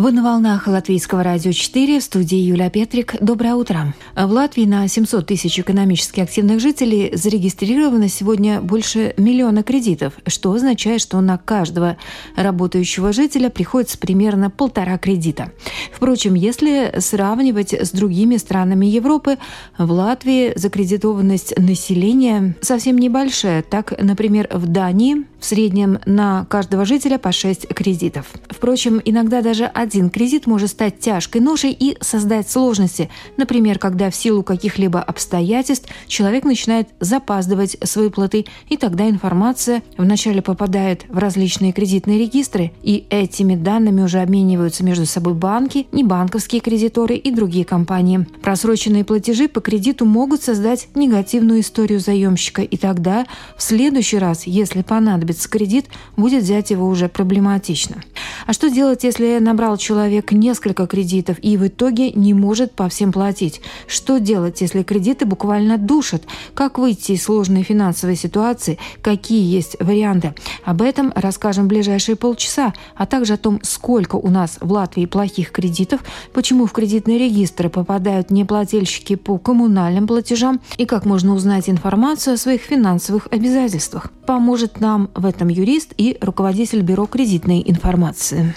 Вы на волнах Латвийского радио 4 в студии Юлия Петрик. Доброе утро. В Латвии на 700 тысяч экономически активных жителей зарегистрировано сегодня больше миллиона кредитов, что означает, что на каждого работающего жителя приходится примерно полтора кредита. Впрочем, если сравнивать с другими странами Европы, в Латвии закредитованность населения совсем небольшая. Так, например, в Дании в среднем на каждого жителя по 6 кредитов. Впрочем, иногда даже один кредит может стать тяжкой ношей и создать сложности. Например, когда в силу каких-либо обстоятельств человек начинает запаздывать с выплаты, и тогда информация вначале попадает в различные кредитные регистры, и этими данными уже обмениваются между собой банки, небанковские кредиторы и другие компании. Просроченные платежи по кредиту могут создать негативную историю заемщика, и тогда в следующий раз, если понадобится кредит, будет взять его уже проблематично. А что делать, если набрал человек несколько кредитов и в итоге не может по всем платить? Что делать, если кредиты буквально душат? Как выйти из сложной финансовой ситуации? Какие есть варианты? Об этом расскажем в ближайшие полчаса, а также о том, сколько у нас в Латвии плохих кредитов, почему в кредитные регистры попадают неплательщики по коммунальным платежам и как можно узнать информацию о своих финансовых обязательствах. Поможет нам в этом юрист и руководитель бюро кредитной информации.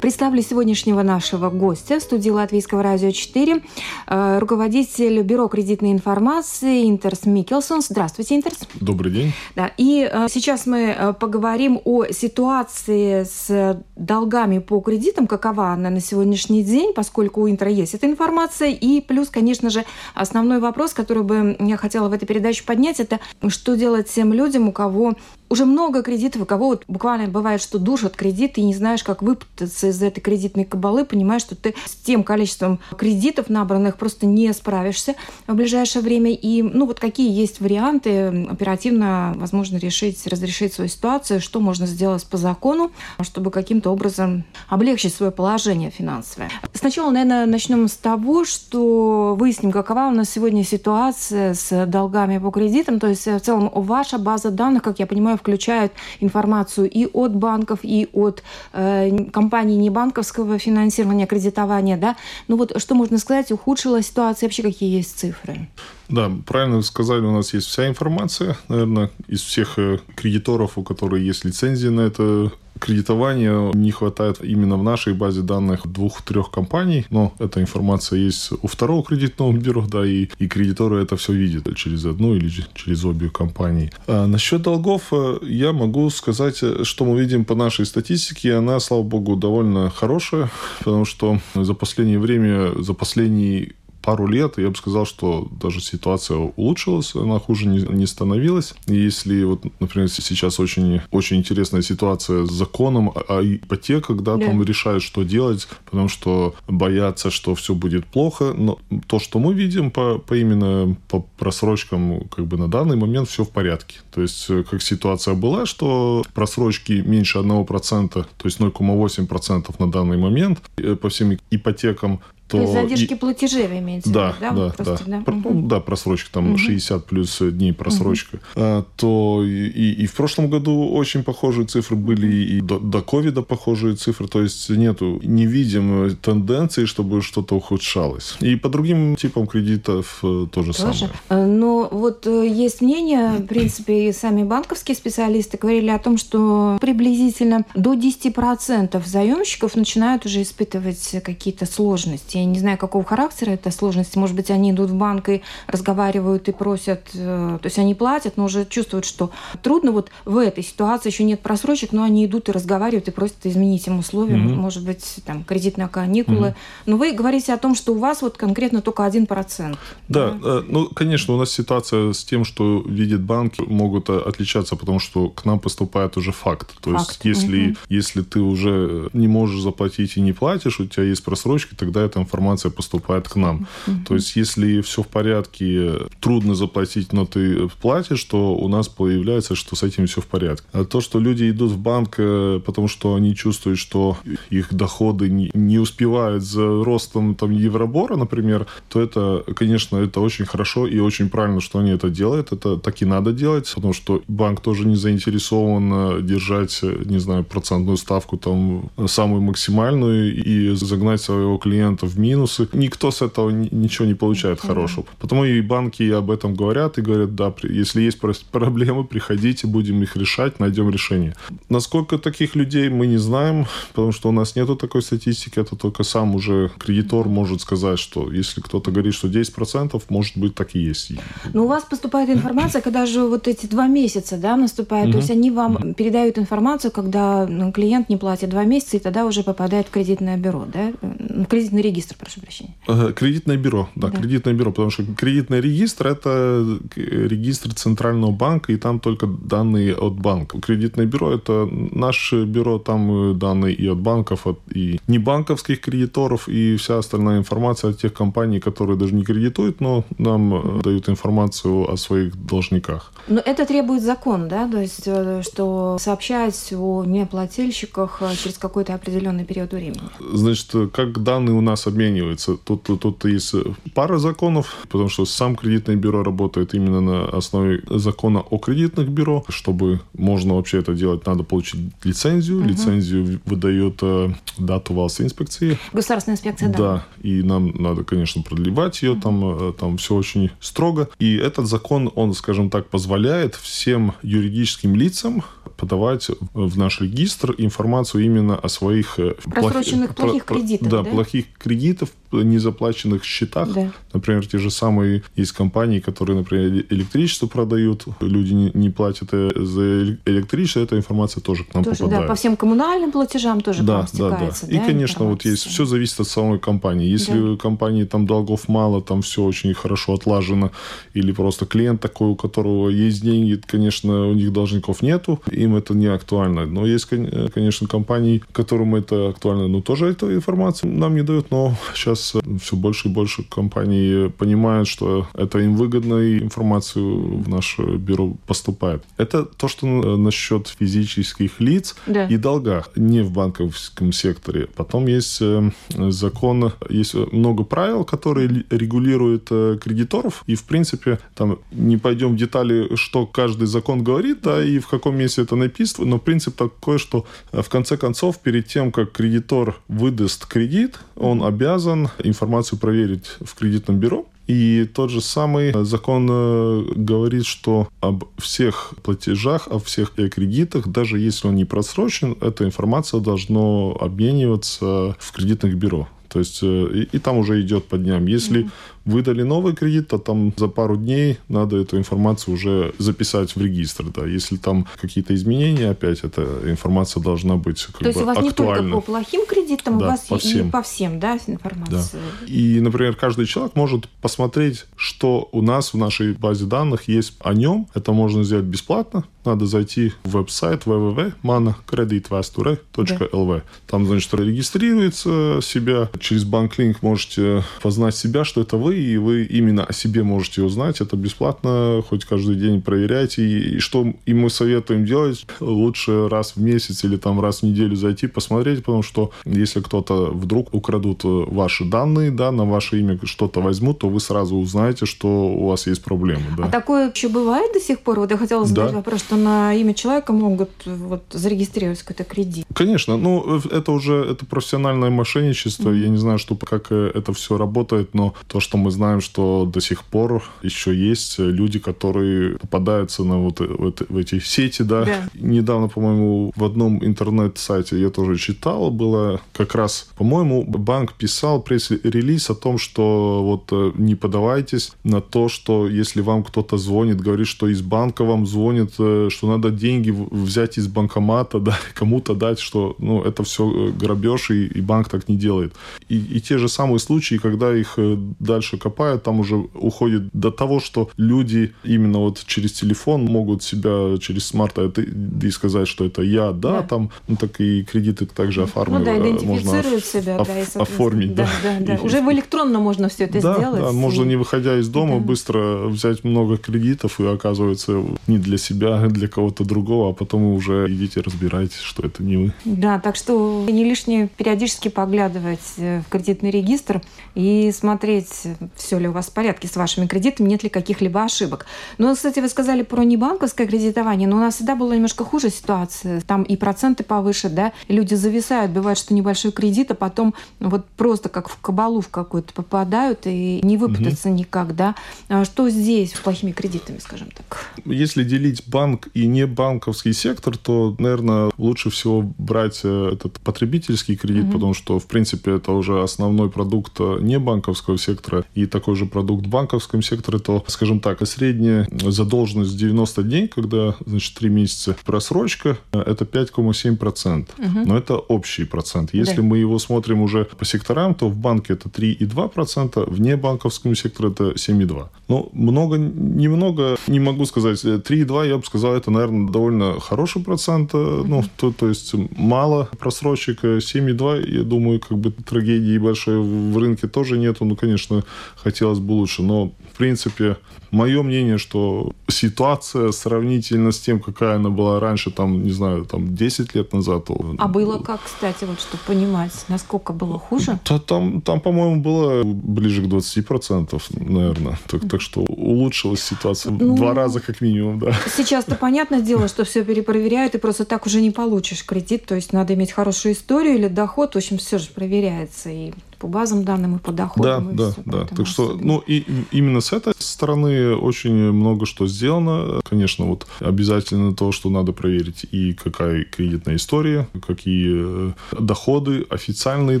Представлю сегодняшнего нашего гостя в студии Латвийского радио 4, э, руководитель бюро кредитной информации Интерс Микелсон. Здравствуйте, Интерс. Добрый день. Да, и э, сейчас мы э, поговорим о ситуации с долгами по кредитам, какова она на сегодняшний день, поскольку у Интера есть эта информация. И плюс, конечно же, основной вопрос, который бы я хотела в этой передаче поднять, это что делать тем людям, у кого уже много кредитов, у кого вот буквально бывает, что душат кредит, и не знаешь, как выпутаться из этой кредитной кабалы, понимаешь, что ты с тем количеством кредитов набранных просто не справишься в ближайшее время. И, ну, вот какие есть варианты оперативно, возможно, решить, разрешить свою ситуацию, что можно сделать по закону, чтобы каким-то образом облегчить свое положение финансовое. Сначала, наверное, начнем с того, что выясним, какова у нас сегодня ситуация с долгами по кредитам, то есть в целом ваша база данных, как я понимаю, включают информацию и от банков, и от э, компаний небанковского финансирования, кредитования, да. Ну вот что можно сказать, ухудшилась ситуация, вообще какие есть цифры? Да, правильно вы сказали, у нас есть вся информация, наверное, из всех э, кредиторов, у которых есть лицензии на это кредитование не хватает именно в нашей базе данных двух-трех компаний, но эта информация есть у второго кредитного бюро, да, и, и кредиторы это все видят через одну или через обе компании. А насчет долгов э, я могу сказать, что мы видим по нашей статистике, она, слава богу, довольно хорошая, потому что за последнее время, за последний пару лет я бы сказал, что даже ситуация улучшилась, она хуже не, не становилась. И если вот, например, сейчас очень, очень интересная ситуация с законом о ипотеках, да, да. там решают, что делать, потому что боятся, что все будет плохо. Но то, что мы видим по, по именно по просрочкам, как бы на данный момент все в порядке. То есть, э, как ситуация была, что просрочки меньше 1%, то есть 0,8% на данный момент э, по всем ипотекам то... Есть задержки и... платежей вы имеете да, в виду, да? Да, просто, да. да. Угу. да, просрочка, там угу. 60 плюс дней просрочка. Угу. А, то и, и, и в прошлом году очень похожие цифры были, и до, до ковида похожие цифры, то есть нету, не видим тенденции, чтобы что-то ухудшалось. И по другим типам кредитов э, то же Тоже. самое. Э, но вот э, есть мнение, в принципе, и сами банковские специалисты говорили о том, что приблизительно до 10% заемщиков начинают уже испытывать какие-то сложности я не знаю, какого характера эта сложность. Может быть, они идут в банк и разговаривают и просят, э, то есть они платят, но уже чувствуют, что трудно. Вот в этой ситуации еще нет просрочек, но они идут и разговаривают и просят изменить им условия, mm-hmm. может быть, там кредитные каникулы. Mm-hmm. Но вы говорите о том, что у вас вот конкретно только один процент. Да, да, э, ну, конечно, у нас ситуация с тем, что видят банки, могут э, отличаться, потому что к нам поступает уже факт. То факт. есть, если, mm-hmm. если ты уже не можешь заплатить и не платишь, у тебя есть просрочки, тогда эта информация поступает к нам. Mm-hmm. То есть, если все в порядке, трудно заплатить, но ты платишь, то у нас появляется, что с этим все в порядке. А то, что люди идут в банк, э, потому что они чувствуют, что их доходы не, не успевают за ростом там, Евробора, например, то это, конечно, это очень хорошо и очень правильно, что они это делают. Это так и надо делать, потому что банк тоже не заинтересован э, держать, э, не знаю, процентную ставку там самую максимальную и загнать своего клиента в минусы. Никто с этого ничего не получает mm-hmm. хорошего. Потому и банки об этом говорят и говорят, да, если есть проблемы, приходите, будем их решать, найдем решение. Насколько таких людей мы не знаем, потому что у нас нету такой статистики, это только сам уже кредитор может сказать, что если кто-то говорит, что 10%, может быть, так и есть. Но у вас поступает информация, когда же вот эти два месяца да, наступают, mm-hmm. то есть они вам mm-hmm. передают информацию, когда ну, клиент не платит два месяца, и тогда уже попадает в кредитное бюро, да? В кредитный регистр, прошу прощения. Кредитное бюро, да, да, кредитное бюро, потому что кредитный регистр – это регистр Центрального банка, и там только данные от банка. Кредитное бюро – это наше бюро, там данные и от банков, от, и небанковских кредиторов, и вся остальная информация от тех компаний, которые даже не кредитуют, но нам дают информацию о своих должниках. Но это требует закон, да, то есть, э, что сообщать о неплательщиках э, через какой-то определенный период времени. Значит, как данные у нас обмениваются? Тут, тут есть пара законов, потому что сам кредитное бюро работает именно на основе закона о кредитных бюро. Чтобы можно вообще это делать, надо получить лицензию. Угу. Лицензию выдает э, дату вас инспекции. Государственная инспекция, да. Да, и нам надо, конечно, продлевать ее, угу. там, там все очень строго. И этот закон, он, скажем так, позволяет всем юридическим лицам подавать в наш регистр информацию именно о своих э, просроченных плох... плохих кредитах. Да, да, плохих кредитов, незаплаченных счетах. Да. Например, те же самые есть компании, которые, например, электричество продают, люди не, не платят э, за электричество, эта информация тоже к нам тоже, попадает. Да, по всем коммунальным платежам тоже да, да, да. да. И, конечно, вот есть, все зависит от самой компании. Если да. у компании там долгов мало, там все очень хорошо отлажено, или просто клиент такой, у которого есть деньги, конечно, у них должников нету, им это не актуально. Но есть, конечно, компании, которым это актуально, но тоже эту информацию нам не дают, но сейчас все больше и больше компаний понимают, что это им выгодно, и информацию в наше бюро поступает. Это то, что насчет физических лиц да. и долгах, не в банковском секторе. Потом есть э, закон, есть много правил, которые регулируют э, кредиторов, и, в принципе, там не пойдем в детали, что каждый закон говорит, да, и в каком месте это написано, но принцип такой, что э, в конце концов, перед тем, как кредитор выдаст кредит, он обязан информацию проверить в кредитном бюро, и тот же самый закон э, говорит, что об всех платежах, о всех кредитах, даже если он не просрочен, эта информация должна обмениваться в кредитных бюро. То есть э, и, и там уже идет по дням. Если mm-hmm. Выдали новый кредит, то там за пару дней надо эту информацию уже записать в регистр. Да. Если там какие-то изменения, опять эта информация должна быть как То есть у вас актуальна. не только по плохим кредитам, да, у вас по всем. и по всем, да, информация. Да. И, например, каждый человек может посмотреть, что у нас в нашей базе данных есть о нем. Это можно сделать бесплатно надо зайти в веб-сайт www.manakreditvēsture.lv. Да. Там, значит, регистрируется себя. Через BankLink можете познать себя, что это вы, и вы именно о себе можете узнать. Это бесплатно, хоть каждый день проверяйте. И, и что и мы советуем делать, лучше раз в месяц или там раз в неделю зайти, посмотреть, потому что если кто-то вдруг украдут ваши данные, да, на ваше имя что-то возьмут, то вы сразу узнаете, что у вас есть проблемы. Да. А такое еще бывает до сих пор? Вот я хотела задать да. вопрос, что на имя человека могут вот, зарегистрировать какой-то кредит. Конечно, ну это уже это профессиональное мошенничество. Mm-hmm. Я не знаю, что как э, это все работает, но то, что мы знаем, что до сих пор еще есть люди, которые попадаются на вот, э, вот в эти сети, да. да. Недавно, по-моему, в одном интернет-сайте я тоже читал, было как раз, по-моему, банк писал пресс-релиз о том, что вот э, не подавайтесь на то, что если вам кто-то звонит, говорит, что из банка вам звонит что надо деньги взять из банкомата, да, кому-то дать, что ну, это все э, грабеж, и, и банк так не делает. И, и те же самые случаи, когда их э, дальше дальше копают, там уже уходит до того, что люди именно вот через телефон могут себя через смарт и сказать, что это я, да, да. там, ну так и кредиты также оформить. Ну да, идентифицируют себя, оф- да, и, оформить, да. Да, да, да. Уже в электронно можно все это да, сделать. Да, можно не выходя из дома да. быстро взять много кредитов и оказывается не для себя, а для кого-то другого, а потом вы уже идите разбирайтесь, что это не вы. Да, так что не лишнее периодически поглядывать э, в кредитный регистр и смотреть, все ли у вас в порядке с вашими кредитами, нет ли каких-либо ошибок. Ну, кстати, вы сказали про небанковское кредитование, но у нас всегда была немножко хуже ситуация. Там и проценты повыше, да, люди зависают, бывает, что небольшой кредит, а потом вот просто как в кабалу в какую-то попадают и не выпутаться угу. никак, да. А что здесь с плохими кредитами, скажем так? Если делить банк и не банковский сектор, то, наверное, лучше всего брать э, этот потребительский кредит, угу. потому что, в принципе, это уже основной продукт э, не банковского сектора и такой же продукт в банковском секторе, то, скажем так, средняя задолженность 90 дней, когда, значит, 3 месяца просрочка, это 5,7%. Угу. Но это общий процент. Если да. мы его смотрим уже по секторам, то в банке это 3,2%, в небанковском секторе это 7,2%. Ну, много, немного, не могу сказать. 3,2, я бы сказал, это, наверное, довольно хороший процент. Uh-huh. Ну, то, то есть мало просрочек. 7,2, я думаю, как бы трагедии большой в рынке тоже нету. Ну, конечно, хотелось бы лучше. Но, в принципе, мое мнение, что ситуация сравнительно с тем, какая она была раньше, там, не знаю, там 10 лет назад. А было как, кстати, вот чтобы понимать, насколько было хуже? То, там, там, по-моему, было ближе к 20%, наверное. Так, так что улучшилась ситуация ну, два раза как минимум, да. Сейчас-то понятное дело, что все перепроверяют, и просто так уже не получишь кредит. То есть надо иметь хорошую историю или доход. В общем, все же проверяется. И по базам данным и по доходам. Да, да, да. Так что, ну, и именно с этой стороны очень много что сделано. Конечно, вот обязательно то, что надо проверить и какая кредитная история, какие э, доходы официальные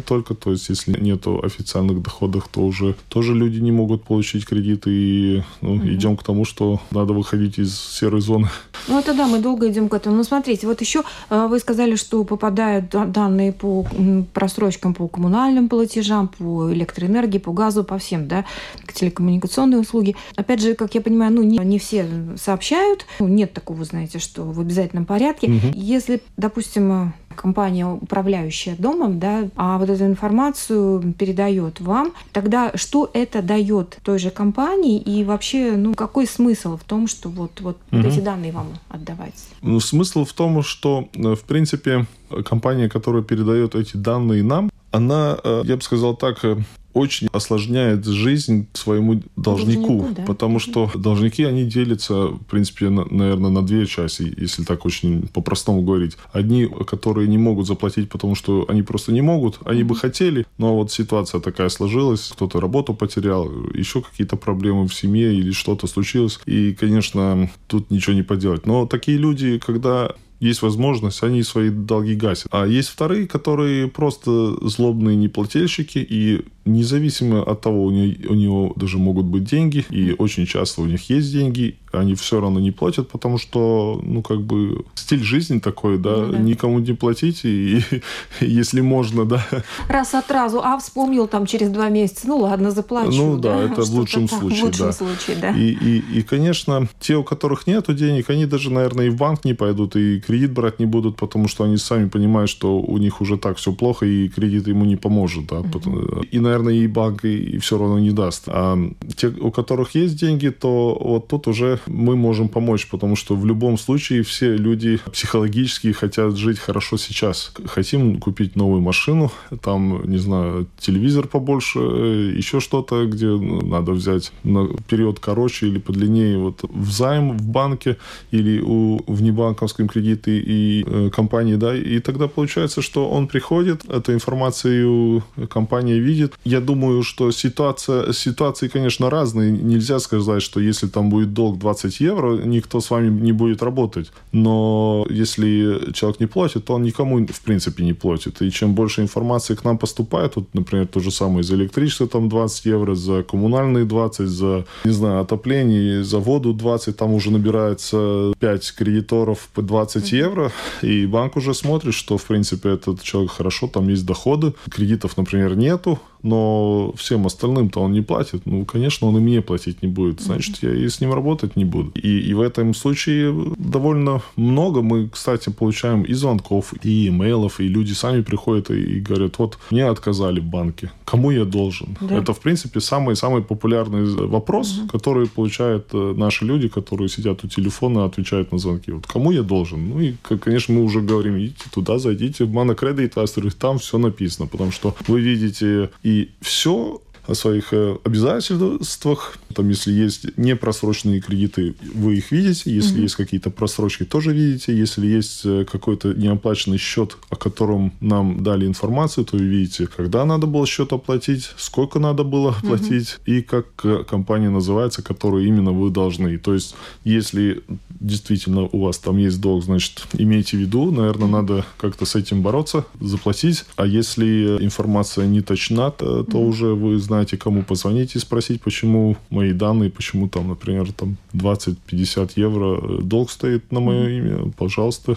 только. То есть, если нету официальных доходов, то уже тоже люди не могут получить кредиты. И ну, угу. идем к тому, что надо выходить из серой зоны. Ну, это да, мы долго идем к этому. Ну, смотрите, вот еще э, вы сказали, что попадают данные по просрочкам по коммунальным платежам, платежам, по электроэнергии, по газу, по всем, да, телекоммуникационные услуги. Опять же, как я понимаю, ну, не, не все сообщают. Ну, нет такого, знаете, что в обязательном порядке. Угу. Если, допустим, компания, управляющая домом, да, а вот эту информацию передает вам, тогда что это дает той же компании и вообще, ну, какой смысл в том, что вот, вот, угу. вот эти данные вам отдавать? Ну, смысл в том, что, э, в принципе, компания, которая передает эти данные нам, она, э, я бы сказал так, э, очень осложняет жизнь своему должнику, должнику да? потому что должники, они делятся, в принципе, на, наверное, на две части, если так очень по-простому говорить. Одни, которые не могут заплатить, потому что они просто не могут, они бы хотели, но вот ситуация такая сложилась, кто-то работу потерял, еще какие-то проблемы в семье или что-то случилось, и, конечно, тут ничего не поделать. Но такие люди, когда есть возможность, они свои долги гасят. А есть вторые, которые просто злобные неплательщики, и независимо от того, у него, у него даже могут быть деньги, и очень часто у них есть деньги, они все равно не платят, потому что, ну, как бы, стиль жизни такой, да, да. никому не платить, и, и если можно, да. Раз от разу, а вспомнил там через два месяца, ну, ладно, заплачу. Ну, да, это в лучшем так, случае, в лучшем да. случае, да. И, и, и, конечно, те, у которых нету денег, они даже, наверное, и в банк не пойдут, и кредит брать не будут, потому что они сами понимают, что у них уже так все плохо, и кредит ему не поможет, да. Mm-hmm. И, наверное, и банк и, и все равно не даст. А те, у которых есть деньги, то вот тут уже мы можем помочь, потому что в любом случае все люди психологически хотят жить хорошо сейчас. Хотим купить новую машину, там, не знаю, телевизор побольше, еще что-то, где надо взять на период короче или подлиннее, вот в займ в банке или у внебанковском кредите и э, компании, да, и тогда получается, что он приходит, эту информацию компания видит. Я думаю, что ситуация, ситуации, конечно, разные. Нельзя сказать, что если там будет долг 20 евро, никто с вами не будет работать. Но если человек не платит, то он никому, в принципе, не платит. И чем больше информации к нам поступает, вот, например, то же самое за электричество там 20 евро, за коммунальные 20, за, не знаю, отопление, за воду 20, там уже набирается 5 кредиторов по 20 евро, и банк уже смотрит, что, в принципе, этот человек хорошо, там есть доходы, кредитов, например, нету, но всем остальным-то он не платит. Ну, конечно, он и мне платить не будет. Значит, я и с ним работать не буду. И, и в этом случае довольно много мы, кстати, получаем и звонков, и имейлов, и люди сами приходят и, и говорят, вот мне отказали в банке, кому я должен? Да. Это, в принципе, самый-самый популярный вопрос, угу. который получают э, наши люди, которые сидят у телефона, отвечают на звонки. Вот кому я должен? Ну и, конечно, мы уже говорим, идите туда, зайдите в Monocredit, там все написано, потому что вы видите и все о своих э, обязательствах. Там, если есть непросроченные кредиты, вы их видите. Если mm-hmm. есть какие-то просрочки, тоже видите. Если есть э, какой-то неоплаченный счет, о котором нам дали информацию, то вы видите, когда надо было счет оплатить, сколько надо было оплатить mm-hmm. и как э, компания называется, которую именно вы должны. То есть, если действительно у вас там есть долг, значит, имейте в виду, наверное, надо как-то с этим бороться, заплатить. А если информация не точна, то, то mm-hmm. уже вы знаете, кому позвонить и спросить, почему мои данные, почему там, например, там 20-50 евро э, долг стоит на мое mm-hmm. имя, пожалуйста.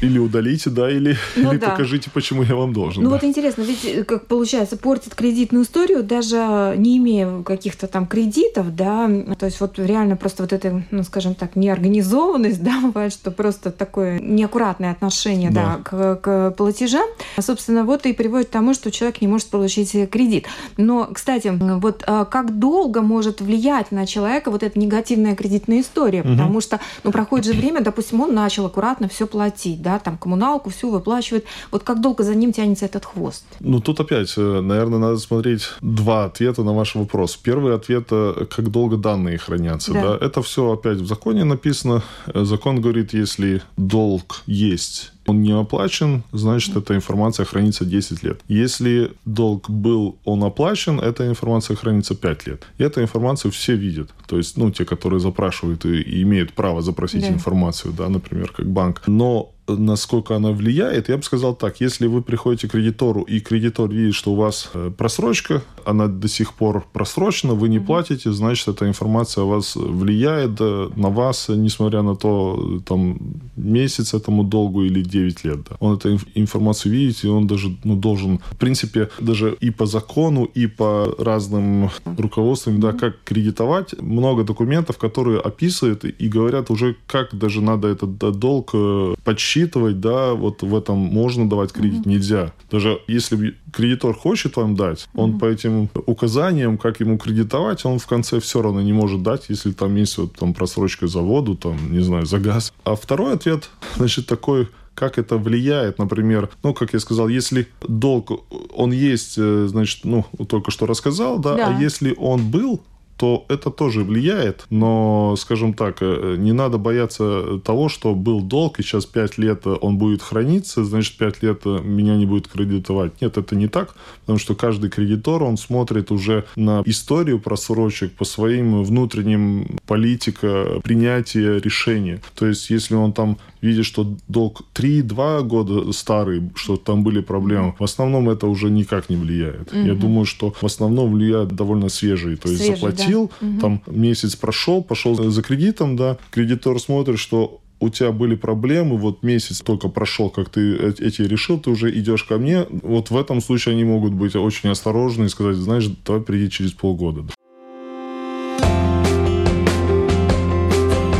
Или удалите, да, или, ну, или да. покажите, почему я вам должен. Ну да. вот интересно, ведь, э, как получается, портит кредитную историю, даже не имея каких-то там кредитов, да, то есть вот реально просто вот это, ну, скажем так, неорганизованность, да, бывает, что просто такое неаккуратное отношение, да, да к, к платежам, собственно, вот и приводит к тому, что человек не может получить кредит. Но, кстати, кстати, вот а, как долго может влиять на человека вот эта негативная кредитная история? Угу. Потому что, ну, проходит же время, допустим, он начал аккуратно все платить, да, там коммуналку всю выплачивает. Вот как долго за ним тянется этот хвост? Ну, тут опять, э, наверное, надо смотреть два ответа на ваш вопрос. Первый ответ, э, как долго данные хранятся, да. да? Это все опять в законе написано. Закон говорит, если долг есть он не оплачен, значит, эта информация хранится 10 лет. Если долг был, он оплачен, эта информация хранится 5 лет. И эту информацию все видят. То есть, ну, те, которые запрашивают и, и имеют право запросить да. информацию, да, например, как банк. Но насколько она влияет, я бы сказал так, если вы приходите к кредитору, и кредитор видит, что у вас э, просрочка, она до сих пор просрочена, вы не платите, значит, эта информация о вас влияет на вас, несмотря на то, там, месяц этому долгу или 9 лет. Да. Он эту информацию видит, и он даже ну, должен, в принципе, даже и по закону, и по разным руководствам, да, как кредитовать, много документов, которые описывают и говорят уже, как даже надо этот долг э, рассчитывать, да, вот в этом можно давать кредит, mm-hmm. нельзя. Даже если кредитор хочет вам дать, он mm-hmm. по этим указаниям, как ему кредитовать, он в конце все равно не может дать, если там есть вот там просрочка за воду, там, не знаю, за газ. А второй ответ, значит, такой, как это влияет, например, ну, как я сказал, если долг, он есть, э, значит, ну, только что рассказал, да, да. а если он был, то это тоже влияет. Но, скажем так, э, не надо бояться того, что был долг, и сейчас 5 лет он будет храниться, значит, 5 лет меня не будет кредитовать. Нет, это не так, потому что каждый кредитор, он смотрит уже на историю просрочек по своим внутренним политика принятия решения. То есть, если он там видит, что долг 3-2 года старый, что там были проблемы, в основном это уже никак не влияет. Угу. Я думаю, что в основном влияет довольно свежий. То есть свежий, заплатил, да. там месяц прошел, пошел за кредитом, да, кредитор смотрит, что у тебя были проблемы, вот месяц только прошел, как ты эти решил, ты уже идешь ко мне. Вот в этом случае они могут быть очень осторожны и сказать, знаешь, давай приди через полгода.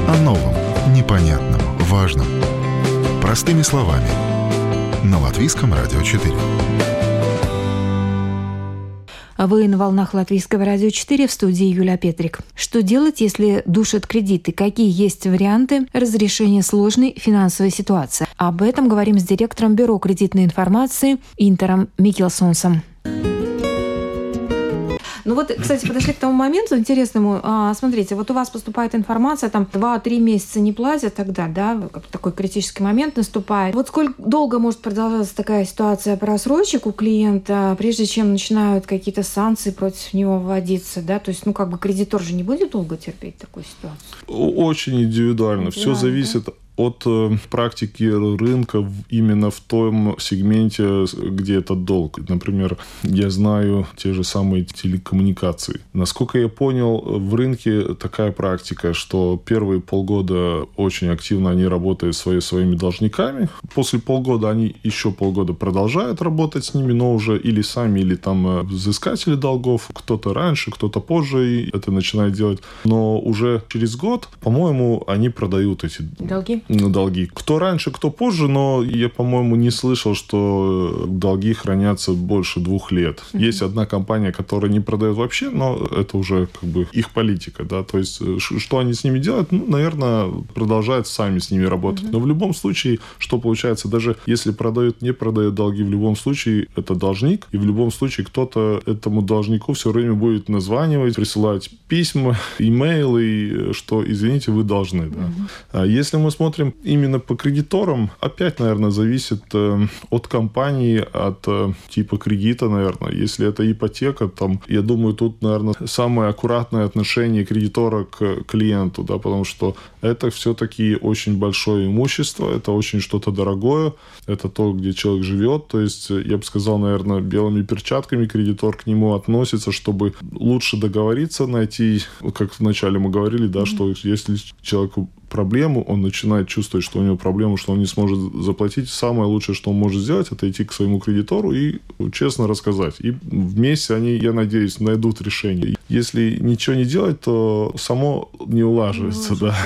О новом, непонятном, важном. Простыми словами. На Латвийском радио 4. Вы на волнах Латвийского радио 4 в студии Юлия Петрик. Что делать, если душат кредиты? Какие есть варианты разрешения сложной финансовой ситуации? Об этом говорим с директором Бюро кредитной информации Интером Микелсонсом. Ну вот, кстати, подошли к тому моменту интересному. А, смотрите, вот у вас поступает информация, там 2-3 месяца не платят, тогда, да, такой критический момент наступает. Вот сколько долго может продолжаться такая ситуация просрочек у клиента, прежде чем начинают какие-то санкции против него вводиться, да? То есть, ну, как бы кредитор же не будет долго терпеть такую ситуацию? Очень индивидуально. индивидуально Все зависит да? От э, практики рынка именно в том сегменте, где этот долг. Например, я знаю те же самые телекоммуникации. Насколько я понял, в рынке такая практика, что первые полгода очень активно они работают свои, своими должниками. После полгода они еще полгода продолжают работать с ними, но уже или сами, или там э, взыскатели долгов. Кто-то раньше, кто-то позже это начинает делать. Но уже через год, по-моему, они продают эти долги. Долги. Кто раньше, кто позже, но я, по-моему, не слышал, что долги хранятся больше двух лет. Mm-hmm. Есть одна компания, которая не продает вообще, но это уже как бы их политика, да. То есть э, что они с ними делают, ну, наверное, продолжают сами с ними работать. Mm-hmm. Но в любом случае, что получается, даже если продают, не продают долги, в любом случае это должник, и в любом случае кто-то этому должнику все время будет названивать, присылать письма, имейлы, что, извините, вы должны. Да. Mm-hmm. Если мы смотрим именно по кредиторам, опять, наверное, зависит э, от компании, от э, типа кредита, наверное. Если это ипотека, там, я думаю, тут, наверное, самое аккуратное отношение кредитора к клиенту, да, потому что это все-таки очень большое имущество, это очень что-то дорогое, это то, где человек живет, то есть, я бы сказал, наверное, белыми перчатками кредитор к нему относится, чтобы лучше договориться, найти, как вначале мы говорили, да, mm-hmm. что если человеку проблему, он начинает чувствовать, что у него проблема, что он не сможет заплатить. Самое лучшее, что он может сделать, это идти к своему кредитору и честно рассказать. И вместе они, я надеюсь, найдут решение. Если ничего не делать, то само не улаживается, да.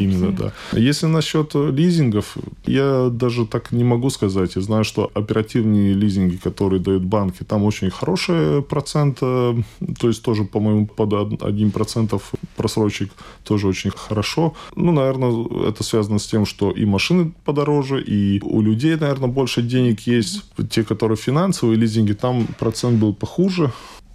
Именно, да. Если насчет лизингов, я даже так не могу сказать. Я знаю, что оперативные лизинги, которые дают банки, там очень хороший процент, э, то есть тоже, по-моему, под 1% просрочек тоже очень хорошо. Ну, наверное, это связано с тем, что и машины подороже, и у людей, наверное, больше денег есть. Те, которые финансовые лизинги, там процент был похуже.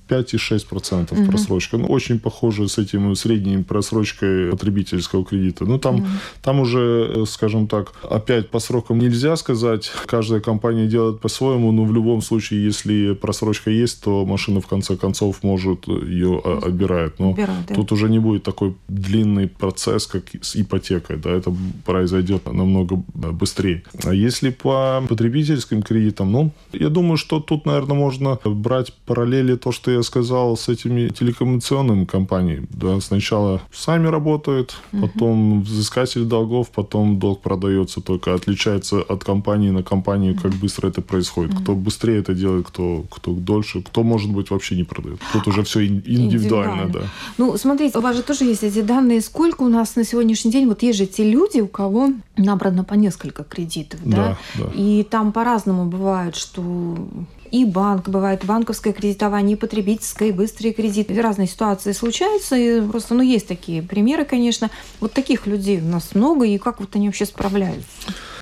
5,6% угу. просрочка. Ну, очень похоже с этим средней просрочкой потребительского кредита. Ну, там, угу. там уже, э, скажем так, опять по срокам нельзя сказать. Каждая компания делает по-своему, но в любом случае, если просрочка есть, то машина в конце концов может ее а, отбирать. Но Отбирать, да. тут уже не будет такой длинный процесс, как с ипотекой. Да, это произойдет намного быстрее. А если по потребительским кредитам, ну, я думаю, что тут, наверное, можно брать параллели то, что я я сказал, с этими телекоммуникационными компаниями. Да, сначала сами работают, потом взыскатель долгов, потом долг продается. Только отличается от компании на компанию, как быстро это происходит. Кто быстрее это делает, кто, кто дольше, кто, может быть, вообще не продает. Тут уже все индивидуально, индивидуально. да. Ну, смотрите, у вас же тоже есть эти данные. Сколько у нас на сегодняшний день, вот есть же те люди, у кого набрано по несколько кредитов, да? Да, да. И там по-разному бывает, что и банк, бывает банковское кредитование, и потребительское, и быстрые кредиты. Разные ситуации случаются, и просто, ну, есть такие примеры, конечно. Вот таких людей у нас много, и как вот они вообще справляются?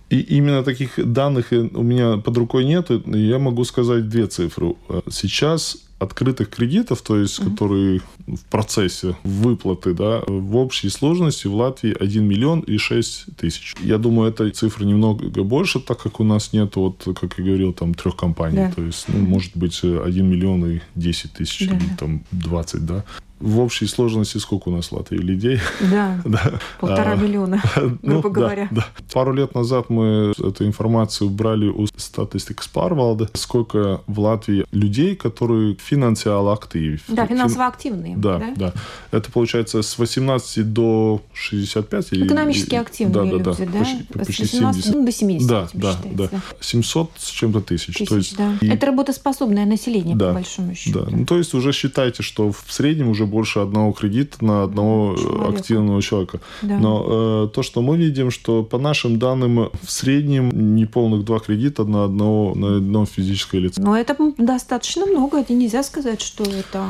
И именно таких данных у меня под рукой нет. Я могу сказать две цифры. Сейчас открытых кредитов, то есть mm-hmm. которые в процессе выплаты, да, в общей сложности в Латвии 1 миллион и 6 тысяч. Я думаю, эта цифра немного больше, так как у нас нет, вот, как я говорил, там трех компаний. Да. То есть, ну, может быть, 1 миллион и 10 тысяч, да. или там 20, да в общей сложности сколько у нас Латвии людей? Да, да. полтора а, миллиона, ну, грубо да, говоря. Да. Пару лет назад мы эту информацию брали у статистик Спарвалда, сколько в Латвии людей, которые финансиал актив. Да, финансово активные. Да, да, да. Это получается с 18 до 65. Экономически активные да, да, люди, да? Почти, почти 70. до 70. Да, да, да. 700 с чем-то тысяч. тысяч то есть, да. и... Это работоспособное население, да, по большому счету. Да. Ну, то есть уже считайте, что в среднем уже больше одного кредита на одного Человека. активного человека. Да. Но э, то, что мы видим, что по нашим данным в среднем неполных два кредита на одного на одно физическое лицо. Но это достаточно много, это нельзя сказать, что это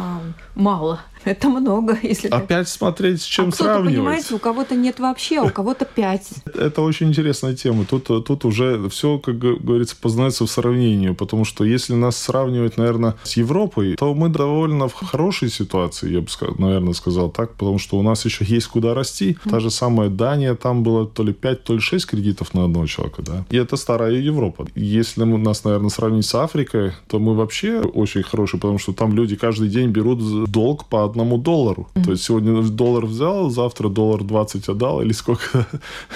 мало. Это много, если Опять смотреть, с чем а сравнивать. понимаете, у кого-то нет вообще, а у кого-то пять. Это очень интересная тема. Тут, тут уже все, как говорится, познается в сравнении. Потому что если нас сравнивать, наверное, с Европой, то мы довольно в хорошей ситуации, я бы, наверное, сказал так. Потому что у нас еще есть куда расти. Та же самая Дания, там было то ли 5, то ли 6 кредитов на одного человека. Да? И это старая Европа. Если мы нас, наверное, сравнить с Африкой, то мы вообще очень хорошие, потому что там люди каждый день берут долг по одному доллару. Mm-hmm. То есть сегодня доллар взял, завтра доллар 20 отдал, или сколько,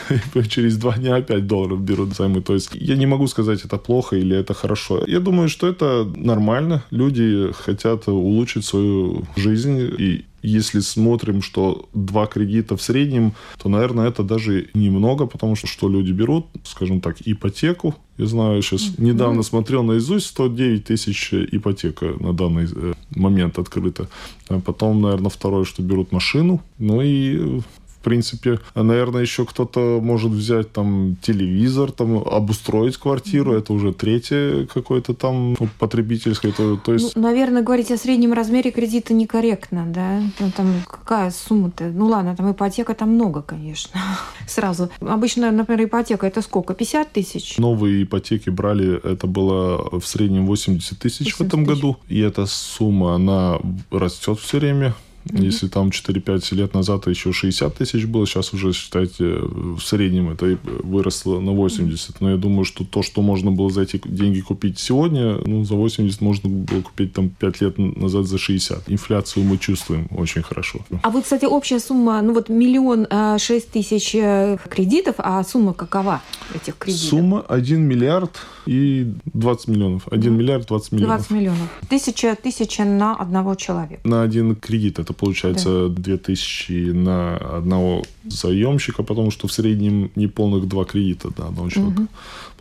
через два дня опять долларов берут займы. То есть я не могу сказать, это плохо или это хорошо. Я думаю, что это нормально. Люди хотят улучшить свою жизнь, и если смотрим, что два кредита в среднем, то, наверное, это даже немного, потому что что люди берут, скажем так, ипотеку. Я знаю, сейчас недавно смотрел наизусть, 109 тысяч ипотека на данный э, момент открыта. А потом, наверное, второе, что берут машину. Ну и в принципе, наверное, еще кто-то может взять там телевизор, там обустроить квартиру, это уже третье какое-то там потребительское. То, то есть... Ну, наверное, говорить о среднем размере кредита некорректно, да? Ну, там какая сумма-то? Ну, ладно, там ипотека там много, конечно. Сразу. Обычно, например, ипотека это сколько? 50 тысяч? Новые ипотеки брали, это было в среднем 80 тысяч в этом году. И эта сумма, она растет все время. Mm-hmm. Если там 4-5 лет назад еще 60 тысяч было, сейчас уже, считайте, в среднем это выросло на 80. Mm-hmm. Но я думаю, что то, что можно было за эти деньги купить сегодня, ну, за 80 можно было купить там 5 лет назад за 60. Инфляцию мы чувствуем очень хорошо. А вот, кстати, общая сумма, ну вот миллион а, шесть тысяч э, кредитов, а сумма какова этих кредитов? Сумма 1 миллиард и 20 миллионов. 1 mm-hmm. миллиард 20 миллионов. 20 миллионов. Тысяча, тысяча на одного человека. На один кредит. Это получается да. 2000 на одного заемщика, потому что в среднем неполных два кредита на одного человека. Угу.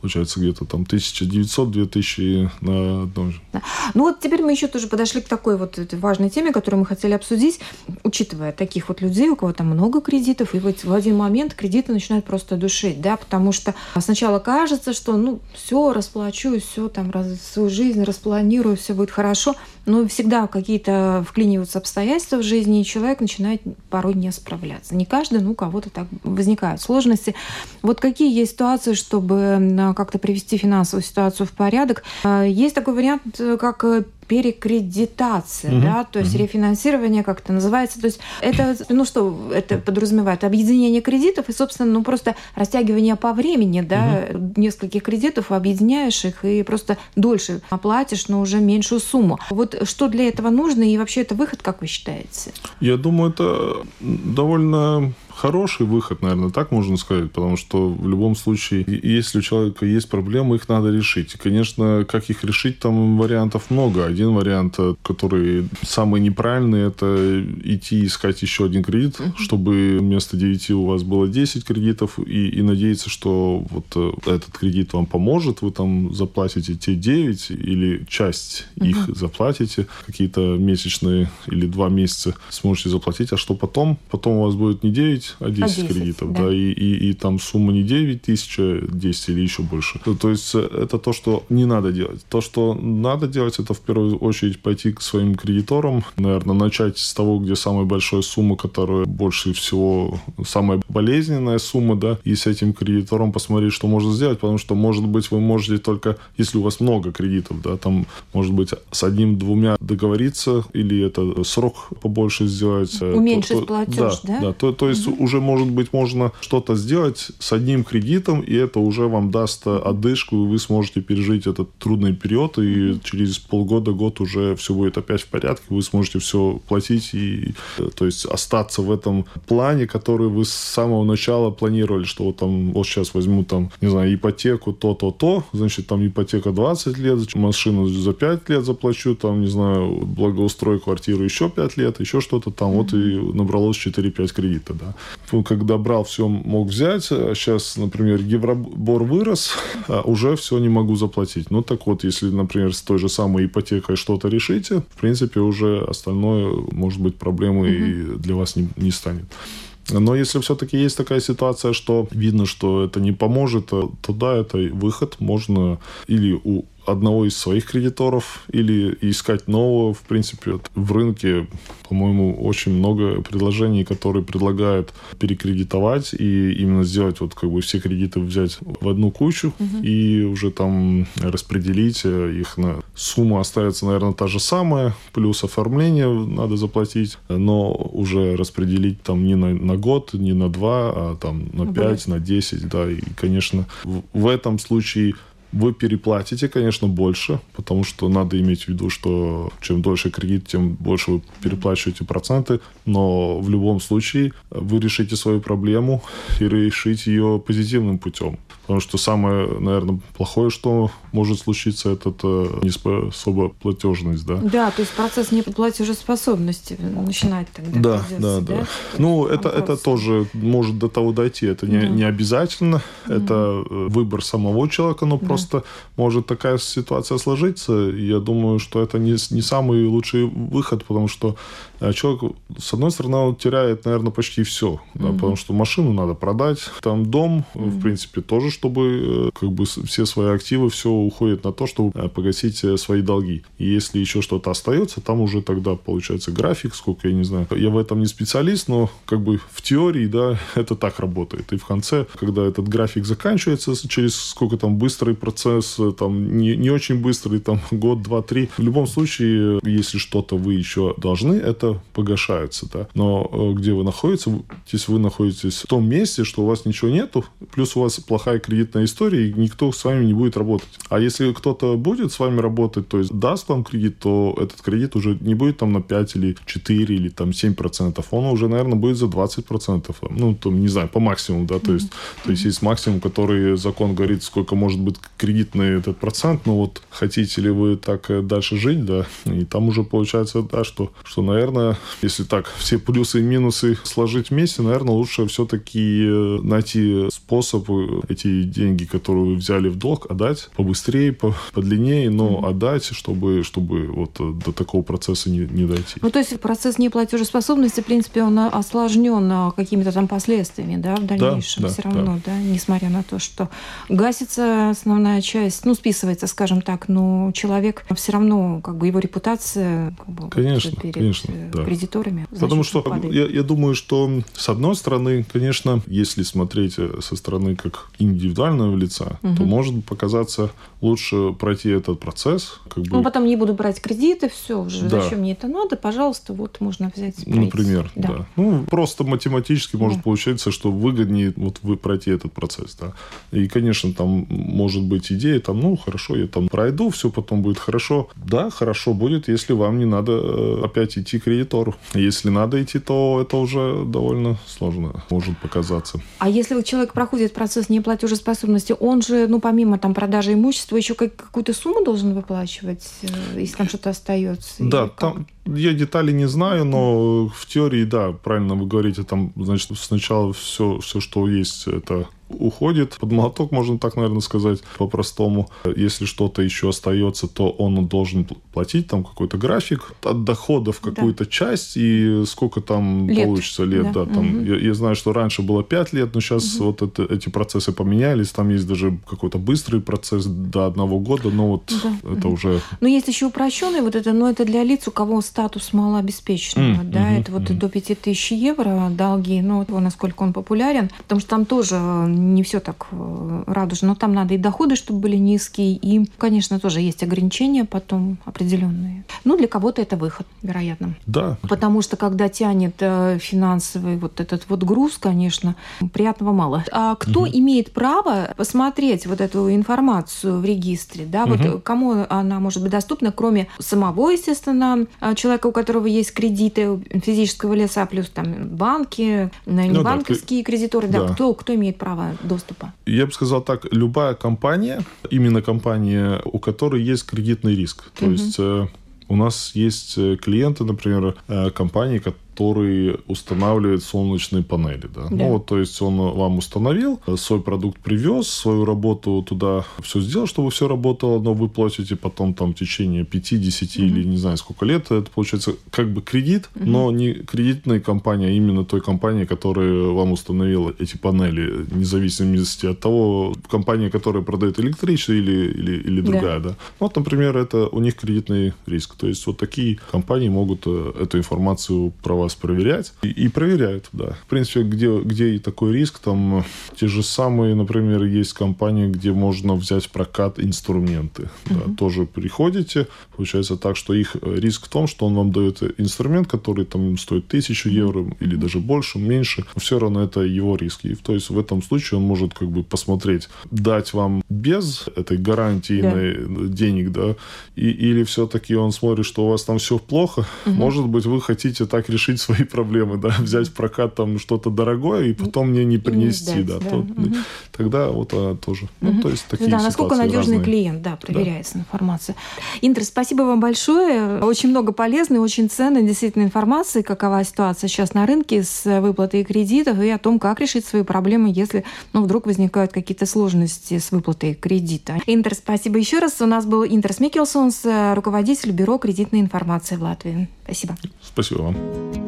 Получается где-то там 1900-2000 на одном же. Да. Ну вот теперь мы еще тоже подошли к такой вот важной теме, которую мы хотели обсудить, учитывая таких вот людей, у кого там много кредитов, и вот в один момент кредиты начинают просто душить, да, потому что сначала кажется, что ну все, расплачу, все там раз, свою жизнь распланирую, все будет хорошо, но всегда какие-то вклиниваются обстоятельства в жизни, и человек начинает порой не справляться. Не каждый, ну, у кого-то так возникают сложности. Вот какие есть ситуации, чтобы как-то привести финансовую ситуацию в порядок? А, есть такой вариант, э, как э, перекредитация, угу. да, то есть угу. рефинансирование как это называется. То есть это, ну что это подразумевает? Объединение кредитов и, собственно, ну просто растягивание по времени, да, угу. нескольких кредитов, объединяешь их и просто дольше оплатишь, но уже меньшую сумму. Вот что для этого нужно и вообще это выход, как вы считаете? Я думаю, это довольно хороший выход, наверное, так можно сказать, потому что в любом случае, если у человека есть проблемы, их надо решить. И, конечно, как их решить, там вариантов много. Один вариант, э, который самый неправильный, это идти искать еще один кредит, чтобы вместо 9 у вас было 10 кредитов, и, и надеяться, что вот э, этот кредит вам поможет, вы там заплатите те 9 или часть их заплатите, какие-то месячные или два месяца сможете заплатить, а что потом? Потом у вас будет не 9, 10, а 10, а 10 кредитов, да, да и, и, и там сумма не 9 тысяч, а 10 или еще больше. То есть э, это то, что не надо делать. То, что надо делать, это в первую очередь пойти к своим кредиторам, наверное, начать с того, где самая большая сумма, которая больше всего, самая болезненная сумма, да, и с этим кредитором посмотреть, что можно сделать, потому что, может быть, вы можете только, если у вас много кредитов, да, там, может быть, с одним-двумя договориться, или это срок побольше сделать. Э, Уменьшить то, то, платеж, да? Да, да то, то есть угу уже, может быть, можно что-то сделать с одним кредитом, и это уже вам даст отдышку, и вы сможете пережить этот трудный период, и через полгода, год уже все будет опять в порядке, вы сможете все платить, и то есть остаться в этом плане, который вы с самого начала планировали, что вот там, вот сейчас возьму там, не знаю, ипотеку то-то-то, значит, там ипотека 20 лет, машину за 5 лет заплачу, там, не знаю, благоустрою квартиру еще 5 лет, еще что-то там, вот и набралось 4-5 кредита, да когда брал, все мог взять, а сейчас, например, Евробор вырос, а уже все не могу заплатить. Ну, так вот, если, например, с той же самой ипотекой что-то решите, в принципе, уже остальное, может быть, проблемой угу. и для вас не, не станет. Но если все-таки есть такая ситуация, что видно, что это не поможет, то да, это выход. Можно или у одного из своих кредиторов или искать нового. В принципе, в рынке, по-моему, очень много предложений, которые предлагают перекредитовать и именно сделать вот как бы все кредиты взять в одну кучу угу. и уже там распределить их на сумма остается, наверное, та же самая, плюс оформление надо заплатить, но уже распределить там не на, на год, не на два, а там на пять, на десять, да, и, конечно, в, в этом случае Вы переплатите, конечно, больше, потому что надо иметь в виду, что чем дольше кредит, тем больше вы переплачиваете проценты, но в любом случае вы решите свою проблему и решите ее позитивным путем. Потому что самое, наверное, плохое, что может случиться, это, это неспособоплатежность, да. Да, то есть процесс неплатежеспособности начинает тогда. Да, да, да. Ну, это, это тоже может до того дойти. Это не, да. не обязательно. Mm-hmm. Это э, выбор самого человека, но да. Просто может такая ситуация сложиться. Я думаю, что это не, не самый лучший выход, потому что человек, с одной стороны, он теряет, наверное, почти все. Да, mm-hmm. Потому что машину надо продать, там дом, mm-hmm. в принципе, тоже чтобы э, как бы все свои активы, все уходит на то, чтобы э, погасить свои долги. И если еще что-то остается, там уже тогда получается график, сколько я не знаю. Я в этом не специалист, но как бы в теории, да, это так работает. И в конце, когда этот график заканчивается, через сколько там быстрый процесс, там не, не очень быстрый, там год, два, три. В любом случае, если что-то вы еще должны, это погашается, да. Но где вы находитесь, вы находитесь в том месте, что у вас ничего нету, плюс у вас плохая кредитная история, и никто с вами не будет работать. А если кто-то будет с вами работать, то есть даст вам кредит, то этот кредит уже не будет там на 5 или 4 или там 7 процентов. Он уже, наверное, будет за 20 процентов. Ну, там, не знаю, по максимуму, да, то есть, то есть есть максимум, который закон говорит, сколько может быть кредитный этот процент, но вот хотите ли вы так э, дальше жить, да, и там уже получается, да, что, что, наверное, если так все плюсы и минусы сложить вместе, наверное, лучше все-таки э, найти способ э, эти деньги, которые вы взяли в долг, отдать побыстрее, по, подлиннее, но mm-hmm. отдать, чтобы, чтобы вот до такого процесса не, не дойти. Ну, то есть процесс неплатежеспособности, в принципе, он осложнен а, какими-то там последствиями, да, в дальнейшем да, все да, равно, да. да, несмотря на то, что гасится основная часть, ну, списывается, скажем так, но человек все равно, как бы его репутация как бы, конечно, перед конечно, да. кредиторами. Потому что я, я думаю, что с одной стороны, конечно, если смотреть э, со стороны как индивидуального лица, угу. то может показаться лучше пройти этот процесс. Как бы... Ну, потом не буду брать кредиты, все уже. Да. Зачем мне это надо? Пожалуйста, вот можно взять. Пройти. Например, да. да. Ну, просто математически да. может получиться, что выгоднее вот вы пройти этот процесс, да. И, конечно, там может быть идея, там, ну, хорошо, я там пройду, все потом будет хорошо. Да, хорошо будет, если вам не надо э, опять идти кредитору. Если надо идти, то это уже довольно сложно может показаться. А если человек проходит процесс неплатежеспособности, он же, ну, помимо там продажи имущества, еще какую-то сумму должен выплачивать, э, если там что-то остается? Да, там я детали не знаю, но в теории, да, правильно вы говорите, там, значит, сначала все, все что есть, это уходит под молоток, можно так, наверное, сказать по-простому. Если что-то еще остается, то он должен платить там какой-то график от доходов какую-то да. часть и сколько там лет. получится лет. Да. Да, там, угу. я, я знаю, что раньше было 5 лет, но сейчас угу. вот это, эти процессы поменялись. Там есть даже какой-то быстрый процесс до одного года, но вот да. это угу. уже... Но есть еще упрощенный вот это, но это для лиц, у кого статус малообеспеченного. Mm, да, угу, это вот угу. до 5000 евро долги, ну, вот насколько он популярен, потому что там тоже не все так э, радужно. Но там надо и доходы, чтобы были низкие, и, конечно, тоже есть ограничения потом определенные. Ну, для кого-то это выход, вероятно. Да. Потому что когда тянет э, финансовый вот этот вот груз, конечно, приятного мало. А кто угу. имеет право посмотреть вот эту информацию в регистре, да, угу. вот кому она может быть доступна, кроме самого, естественно, человека, у которого есть кредиты физического лица, плюс там банки, не ну, банковские да, кредиторы, да, да. Кто, кто имеет право доступа? Я бы сказал так, любая компания, именно компания, у которой есть кредитный риск. То угу. есть э, у нас есть э, клиенты, например, э, компании, которые который устанавливает солнечные панели. Да? Да. Ну, вот, то есть он вам установил, свой продукт привез, свою работу туда все сделал, чтобы все работало, но вы платите потом там в течение 5, 10 угу. или не знаю сколько лет. Это получается как бы кредит, угу. но не кредитная компания, а именно той компании, которая вам установила эти панели, вне зависимости от того, компания, которая продает электричество или, или, или другая. Да. Да? Вот, например, это у них кредитный риск. То есть вот такие компании могут э, эту информацию проводить вас проверять. И, и проверяют, да. В принципе, где, где и такой риск, там те же самые, например, есть компании, где можно взять в прокат инструменты. Uh-huh. Да, тоже приходите, получается так, что их риск в том, что он вам дает инструмент, который там стоит тысячу евро или даже больше, меньше, все равно это его риски. И, то есть в этом случае он может как бы посмотреть, дать вам без этой гарантии да. денег, да, и, или все-таки он смотрит, что у вас там все плохо, угу. может быть, вы хотите так решить свои проблемы, да, взять в прокат там что-то дорогое и потом мне не принести, да, да. То, угу. тогда вот а, тоже. Угу. Ну, то есть такие Да, насколько надежный разные. клиент, да, проверяется да. информация. Интер, спасибо вам большое. Очень много полезной, очень ценной действительно информации, какова ситуация сейчас на рынке с выплатой кредитов и о том, как решить свои проблемы, если ну, вдруг возникают какие-то сложности с выплатой кредита. Интер, спасибо еще раз. У нас был Интерс Микелсонс, руководитель Бюро кредитной информации в Латвии. Спасибо. Спасибо вам.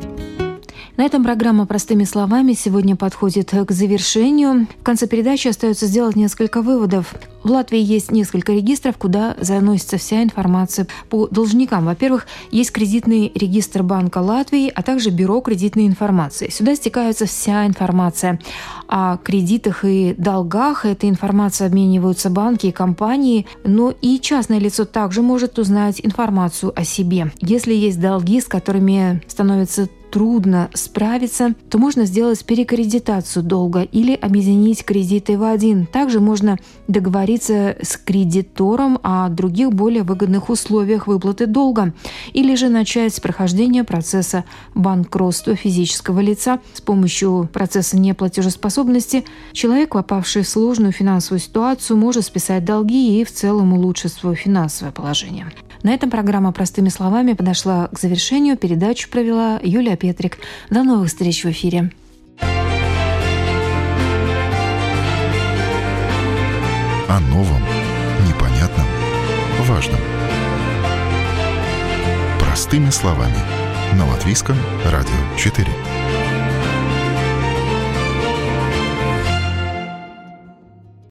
На этом программа «Простыми словами» сегодня подходит к завершению. В конце передачи остается сделать несколько выводов. В Латвии есть несколько регистров, куда заносится вся информация по должникам. Во-первых, есть кредитный регистр Банка Латвии, а также Бюро кредитной информации. Сюда стекается вся информация о кредитах и долгах. Эта информация обмениваются банки и компании, но и частное лицо также может узнать информацию о себе. Если есть долги, с которыми становится трудно справиться, то можно сделать перекредитацию долга или объединить кредиты в один. Также можно договориться с кредитором о других более выгодных условиях выплаты долга или же начать с прохождения процесса банкротства физического лица с помощью процесса неплатежеспособности. Человек, попавший в сложную финансовую ситуацию, может списать долги и в целом улучшить свое финансовое положение. На этом программа «Простыми словами» подошла к завершению. Передачу провела Юлия Петрик. До новых встреч в эфире. О новом, непонятном, важном. Простыми словами. На Латвийском радио 4.